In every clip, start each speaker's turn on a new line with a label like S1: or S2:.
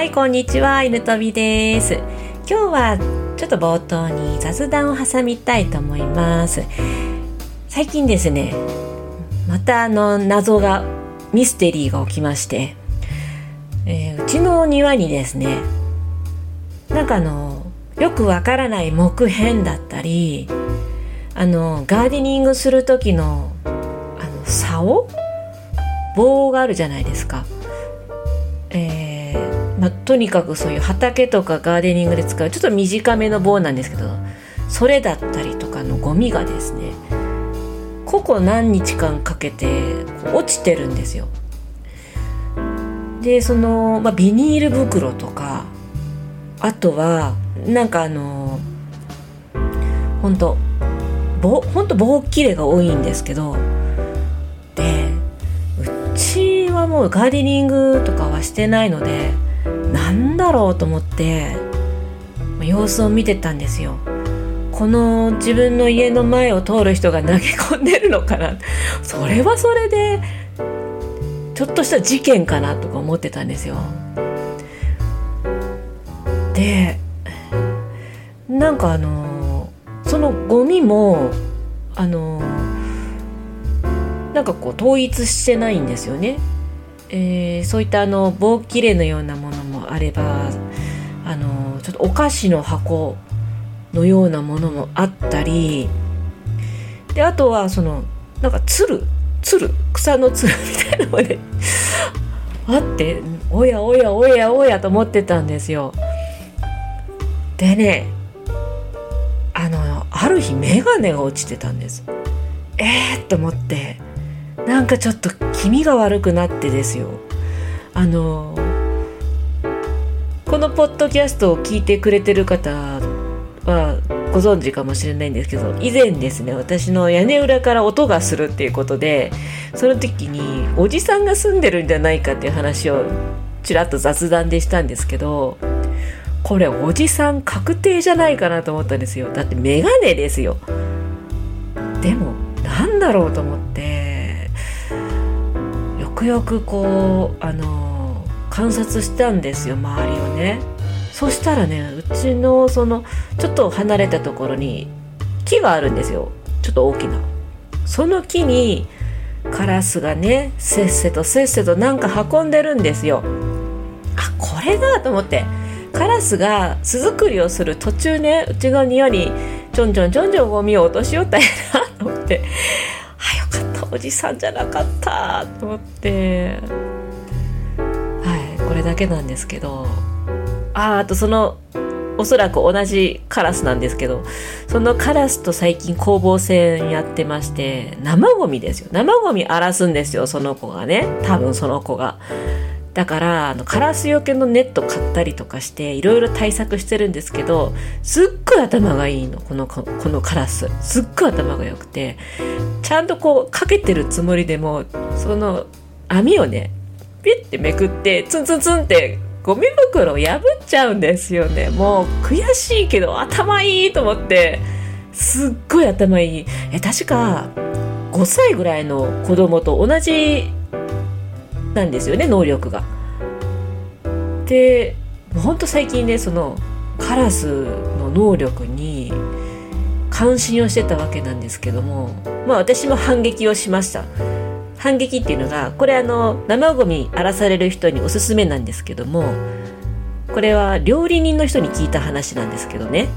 S1: はいこんにちは犬飛びです。今日はちょっと冒頭に雑談を挟みたいと思います。最近ですねまたあの謎がミステリーが起きまして、えー、うちの庭にですねなんかあのよくわからない木片だったりあのガーデニングする時のあの竿？棒があるじゃないですか。えーまあ、とにかくそういう畑とかガーデニングで使うちょっと短めの棒なんですけどそれだったりとかのゴミがですね個々何日間かけて落ちてるんですよ。でその、まあ、ビニール袋とかあとはなんかあの本当棒本当棒切れが多いんですけどでうちはもうガーデニングとかはしてないのでだろうと思って様子を見てたんですよ。この自分の家の前を通る人が投げ込んでるのかなそれはそれでちょっとした事件かなとか思ってたんですよ。でなんかあのそのゴミもあのなんかこう統一してないんですよね。えー、そういったあの棒切れのようなものあればあのちょっとお菓子の箱のようなものもあったりであとはそのなんかつるつる草のつるみたいなのまで あっておやおやおやおやと思ってたんですよ。でねあのある日眼鏡が落ちてたんですえー、と思ってなんかちょっと気味が悪くなってですよあのこのポッドキャストを聞いてくれてる方はご存知かもしれないんですけど以前ですね私の屋根裏から音がするっていうことでその時におじさんが住んでるんじゃないかっていう話をちらっと雑談でしたんですけどこれおじさん確定じゃないかなと思ったんですよ。だってメガネですよ。でもなんだろうと思ってよくよくこうあの観察したんですよ周りをね。そしたらねうちのそのちょっと離れたところに木があるんですよ。ちょっと大きな。その木にカラスがねせっせとせっせとなんか運んでるんですよ。あこれだと思って。カラスが巣作りをする途中ねうちの庭にちょんちょんちょんちょんゴミを落としよったんやなと思って。あよかったおじさんじゃなかったと思って。れだけなんですけどああとそのおそらく同じカラスなんですけどそのカラスと最近攻防戦やってまして生ゴミですよ。生ゴミ荒らすんですよその子がね。多分その子が。だからあのカラスよけのネット買ったりとかしていろいろ対策してるんですけどすっごい頭がいいのこのこのカラス。すっごい頭が良くて。ちゃんとこうかけてるつもりでもその網をねピッてめくってツンツンツンってゴミ袋を破っちゃうんですよねもう悔しいけど頭いいと思ってすっごい頭いいえ確か5歳ぐらいの子供と同じなんですよね能力が。でほんと最近ねそのカラスの能力に関心をしてたわけなんですけどもまあ私も反撃をしました。反撃っていうのがこれあの生ゴミ荒らされる人におすすめなんですけどもこれは料理人の人に聞いた話なんですけどね。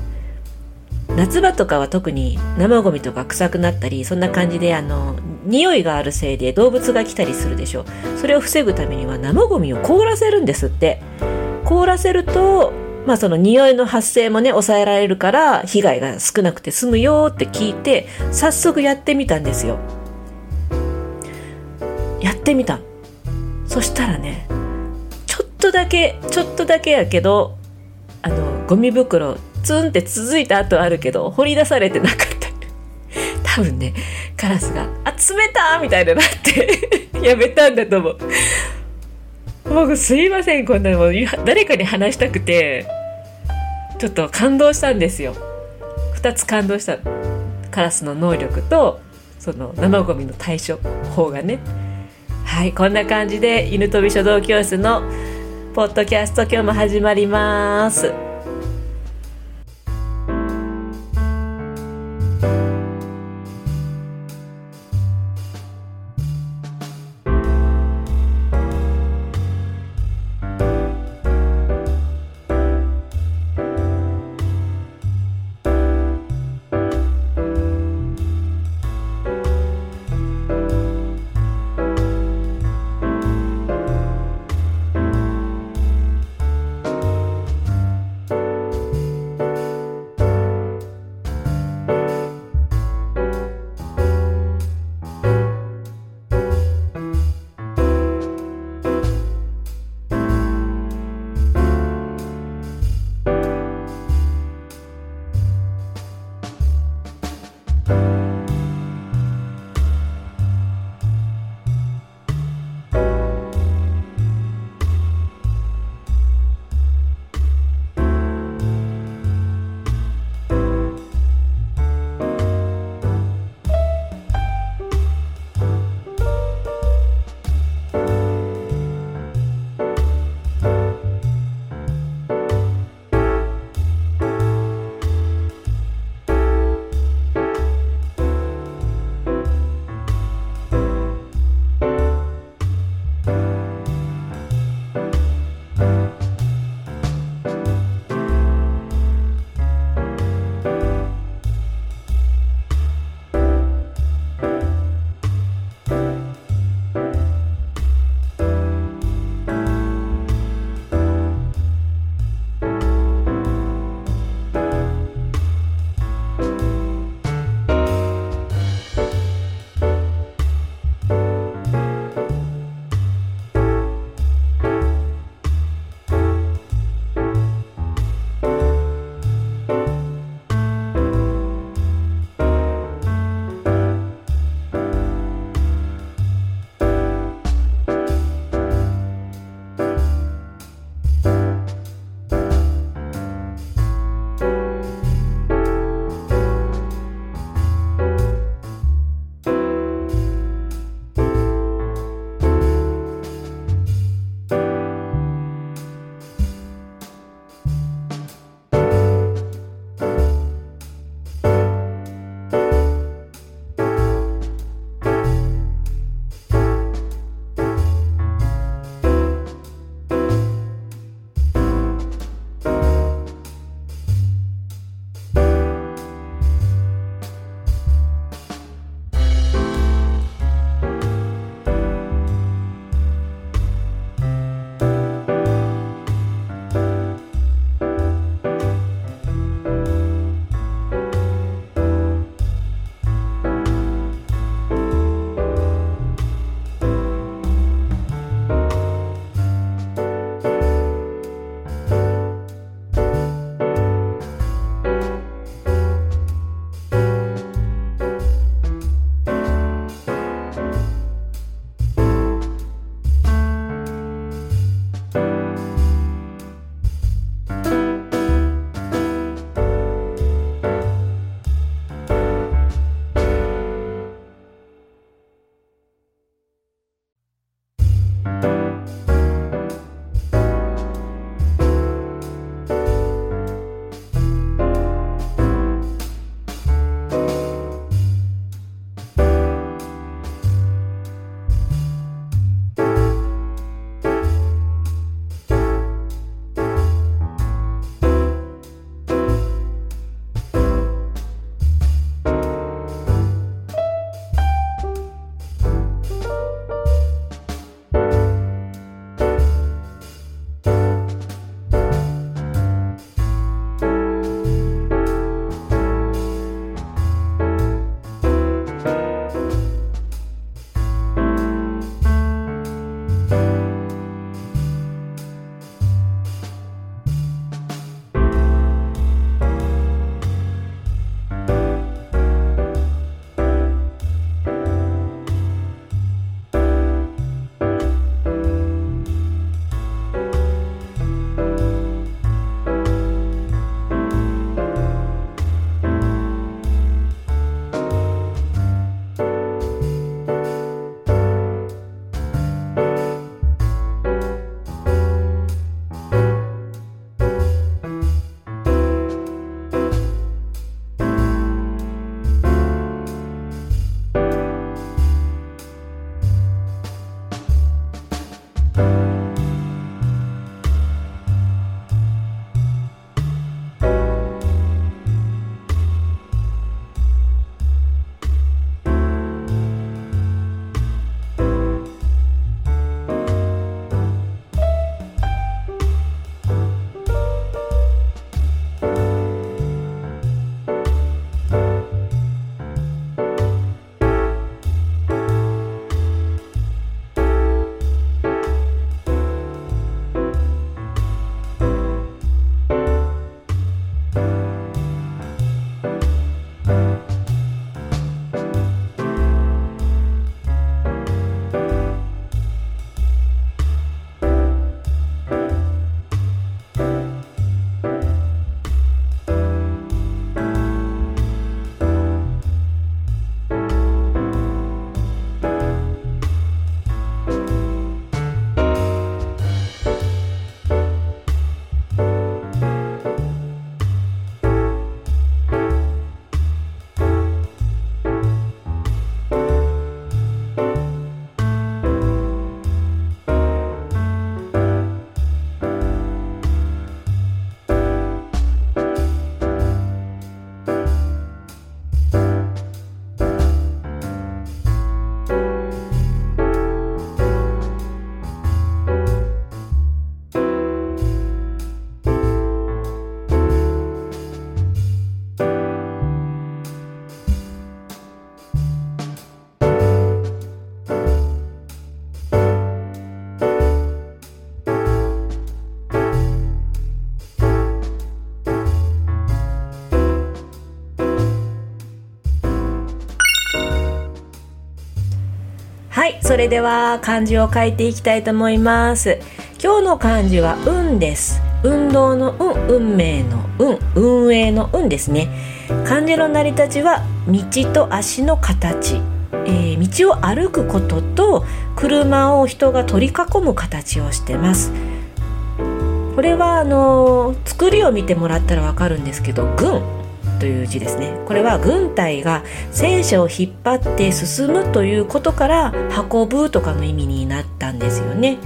S1: 夏場とかは特に生ゴミとか臭くなったりそんな感じであの匂いがあるせいで動物が来たりするでしょそれを防ぐためには生ゴミを凍らせるんですって。凍らせるとまあその匂いの発生もね抑えられるから被害が少なくて済むよって聞いて早速やってみたんですよ。やってみた。そしたらねちょっとだけちょっとだけやけどあのゴミ袋ツンって続いた後あるけど掘り出されてなかった。多分ねカラスが「あ冷た!」みたいになって やめたんだと思う。僕すいませんこんなの。誰かに話したくてちょっと感動したんですよ。2つ感動した。カラスの能力とその生ゴミの対処法がね。はいこんな感じで犬飛び書道教室のポッドキャスト今日も始まります。はいそれでは漢字を書いていきたいと思います。今日の漢字は運です。運動の運運命の運運営の運ですね。漢字の成り立ちは道と足の形、えー、道を歩くことと車を人が取り囲む形をしてます。これはあのー、作りを見てもらったらわかるんですけど軍。という字ですね。これは軍隊が戦車を引っ張って進むということから運ぶとかの意味になったんですよね。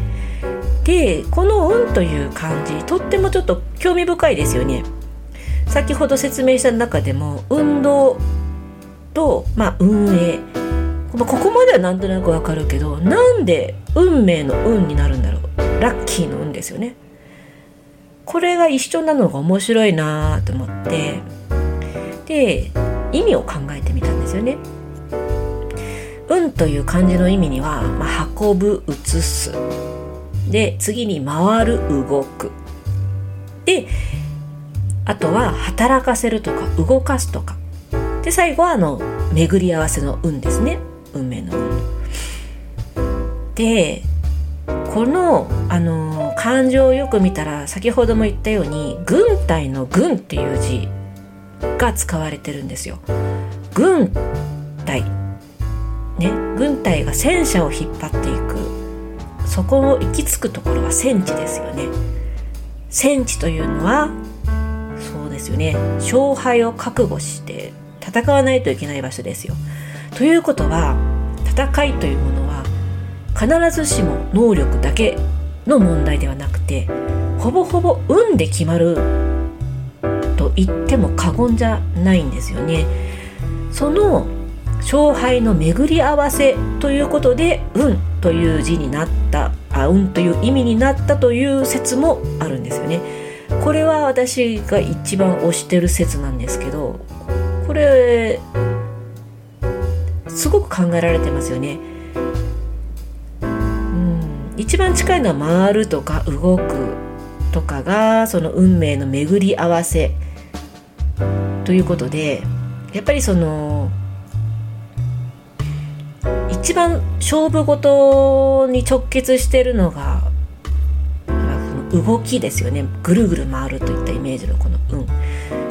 S1: でこの「運」という漢字とってもちょっと興味深いですよね。先ほど説明した中でも運動と、まあ、運営。ここまではなんとなくわかるけどなんで運命の運になるんだろう。ラッキーの運ですよね。これが一緒なのが面白いなと思って。で意味を考えてみたんですよね。運という漢字の意味には、まあ、運ぶ移す。で次に回る動く。であとは働かせるとか動かすとか。で最後はあの巡り合わせの運ですね。運命の運。でこのあの漢字をよく見たら先ほども言ったように軍隊の軍っていう字が使われてるんですよ。軍隊ね軍隊が戦車を引っ張っていくそこを行き着くところは戦地ですよね。戦地というのはそうですよね勝敗を覚悟して戦わないといけない場所ですよ。ということは戦いというものは必ずしも能力だけの問題ではなくてほぼほぼ運で決まる言っても過言じゃないんですよね。その勝敗の巡り合わせということで「運」という字になったあ運という意味になったという説もあるんですよね。これは私が一番推してる説なんですけどこれすごく考えられてますよね。一番近いのは回るとか動くとかがその運命の巡り合わせということでやっぱりその一番勝負事に直結してるのが動きですよね。ぐるぐる回るといったイメージのこの運。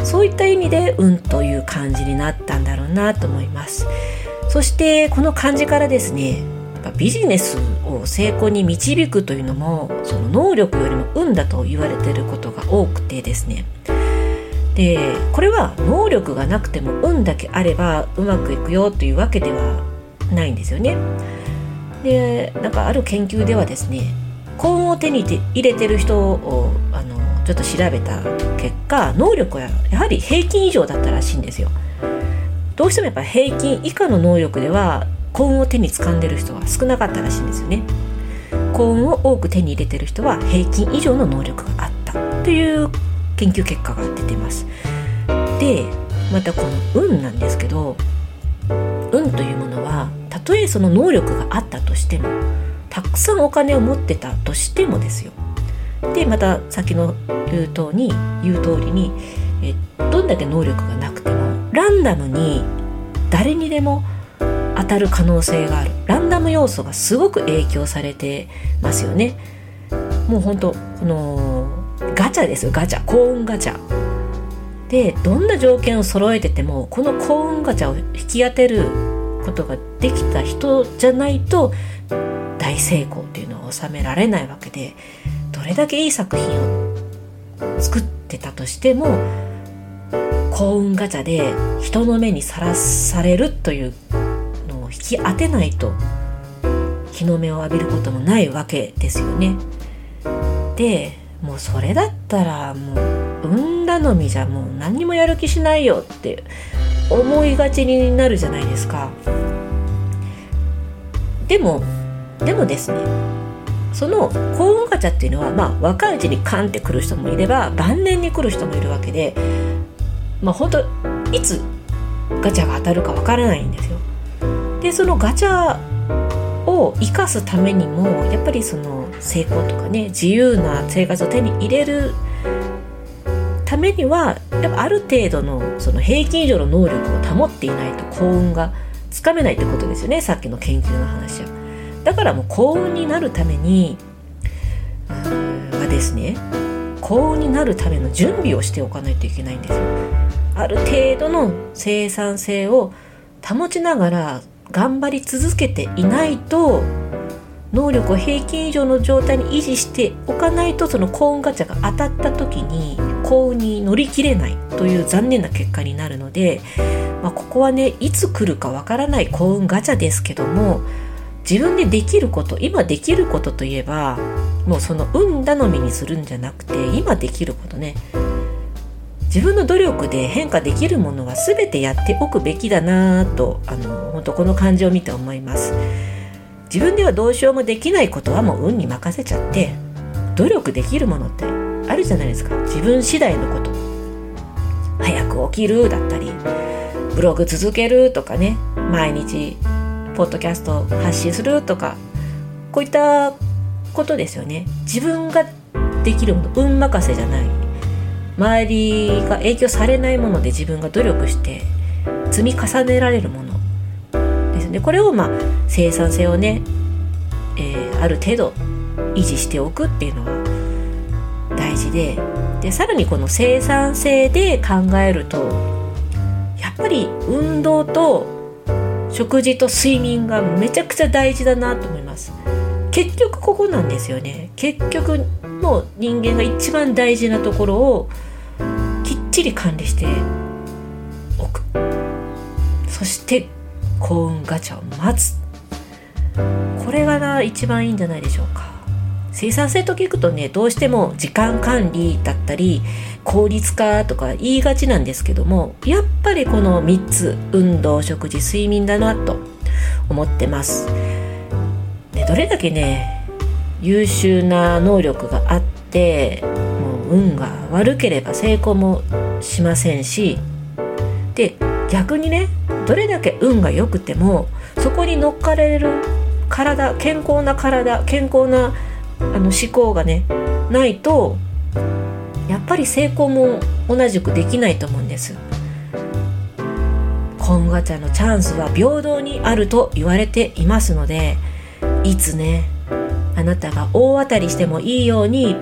S1: そういった意味で運という漢字になったんだろうなと思います。そしてこの漢字からですねビジネスを成功に導くというのもその能力よりも運だと言われていることが多くてですねでこれは能力がなくても運だけあればうまくいくよというわけではないんですよね。でなんかある研究ではですね幸運を手に入れてる人をあのちょっと調べた結果能力はやはり平均以上だったらしいんですよ。どうしてもやっぱ平均以下の能力では幸運を手に掴んでる人は少なかったらしいんですよね。幸運を多く手に入れてる人は平均以上の能力があったという研究結果が出てます。でまたこの運なんですけど運というものはたとえその能力があったとしてもたくさんお金を持ってたとしてもですよ。でまた先の言う通に言う通りにえどんだけ能力がなくてもランダムに誰にでも当たる可能性があるランダム要素がすごく影響されてますよね。もう本当このガチャですガチャ幸運ガチャでどんな条件を揃えててもこの幸運ガチャを引き当てることができた人じゃないと大成功っていうのを収められないわけでどれだけいい作品を作ってたとしても幸運ガチャで人の目にさらされるというのを引き当てないと日の目を浴びることもないわけですよね。でもうそれだったらもう運頼みじゃもう何にもやる気しないよって思いがちになるじゃないですか。でもでもですねその幸運ガチャっていうのはまあ若いうちにカンって来る人もいれば晩年に来る人もいるわけでまあ本当いつガチャが当たるかわからないんですよ。でそのガチャを生かすためにもやっぱりその成功とかね自由な生活を手に入れるためにはやっぱある程度のその平均以上の能力を保っていないと幸運がつかめないってことですよねさっきの研究の話は。だからもう幸運になるためにはですね幸運になるための準備をしておかないといけないんですよある程度の生産性を保ちながら頑張り続けていないと能力を平均以上の状態に維持しておかないとその幸運ガチャが当たった時に幸運に乗り切れないという残念な結果になるので、まあ、ここはねいつ来るかわからない幸運ガチャですけども自分でできること今できることといえばもうその運頼みにするんじゃなくて今できることね。自分の努力で変化できるものは全てやっておくべきだなとあの本当この感じを見て思います。自分ではどうしようもできないことはもう運に任せちゃって努力できるものってあるじゃないですか。自分次第のこと。早く起きるだったりブログ続けるとかね。毎日ポッドキャスト発信するとか。こういったことですよね。自分ができるもの運任せじゃない。周りが影響されないもので自分が努力して積み重ねられるもの。ですね。これをまあ生産性をね、えー、ある程度維持しておくっていうのは大事ででさらにこの生産性で考えるとやっぱり運動と食事と睡眠がめちゃくちゃ大事だなと思います。結局ここなんですよね。結局もう人間が一番大事なところをきっちり管理しておく。そして幸運ガチャを待つ。これがな一番いいんじゃないでしょうか。生産性と聞くとねどうしても時間管理だったり効率化とか言いがちなんですけどもやっぱりこの3つ運動食事睡眠だなと思ってます、ね、どれだけね優秀な能力があってもう運が悪ければ成功もしませんしで逆にねどれだけ運が良くてもそこに乗っかれる体健康な体健康なあの思考がねないとやっぱり成功も同じくできないと思うんです。コンガチャのチャンスは平等にあると言われていますのでいつねあなたが大当たりしてもいいように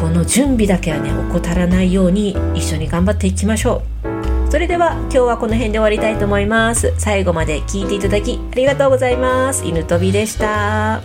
S1: この準備だけはね怠らないように一緒に頑張っていきましょうそれでは今日はこの辺で終わりたいと思います。最後まで聞いていただきありがとうございます。犬飛びでした。